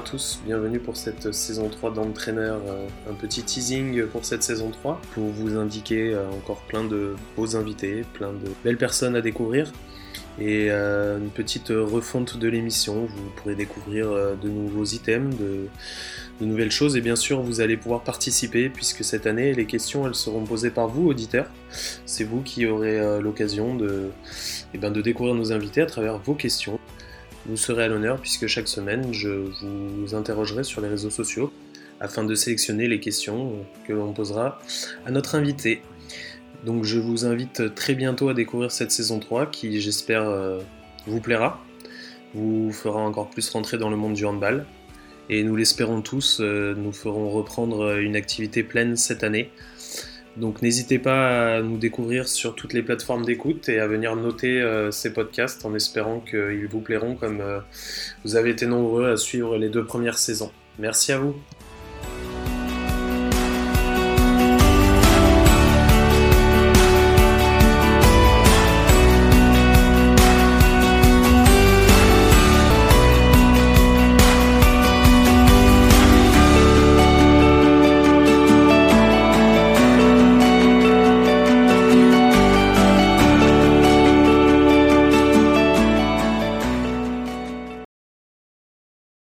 tous, bienvenue pour cette saison 3 d'entraîneur. Euh, un petit teasing pour cette saison 3 pour vous indiquer euh, encore plein de beaux invités, plein de belles personnes à découvrir et euh, une petite refonte de l'émission. Vous pourrez découvrir de nouveaux items, de, nouvelles choses et bien sûr vous allez pouvoir participer puisque cette année les questions elles seront posées par vous auditeurs. C'est vous qui aurez l'occasion eh ben, de découvrir nos invités à travers vos questions. Vous serez à l'honneur puisque chaque semaine, je vous interrogerai sur les réseaux sociaux afin de sélectionner les questions que l'on posera à notre invité. Donc je vous invite très bientôt à découvrir cette saison 3 qui j'espère euh, vous plaira, vous fera encore plus rentrer dans le monde du handball. Et nous l'espérons tous, euh, nous ferons reprendre une activité pleine cette année donc n'hésitez pas à nous découvrir sur toutes les plateformes d'écoute et à venir noter euh, ces podcasts en espérant qu'ils vous plairont comme euh, vous avez été nombreux à suivre les deux premières saisons. Merci à vous.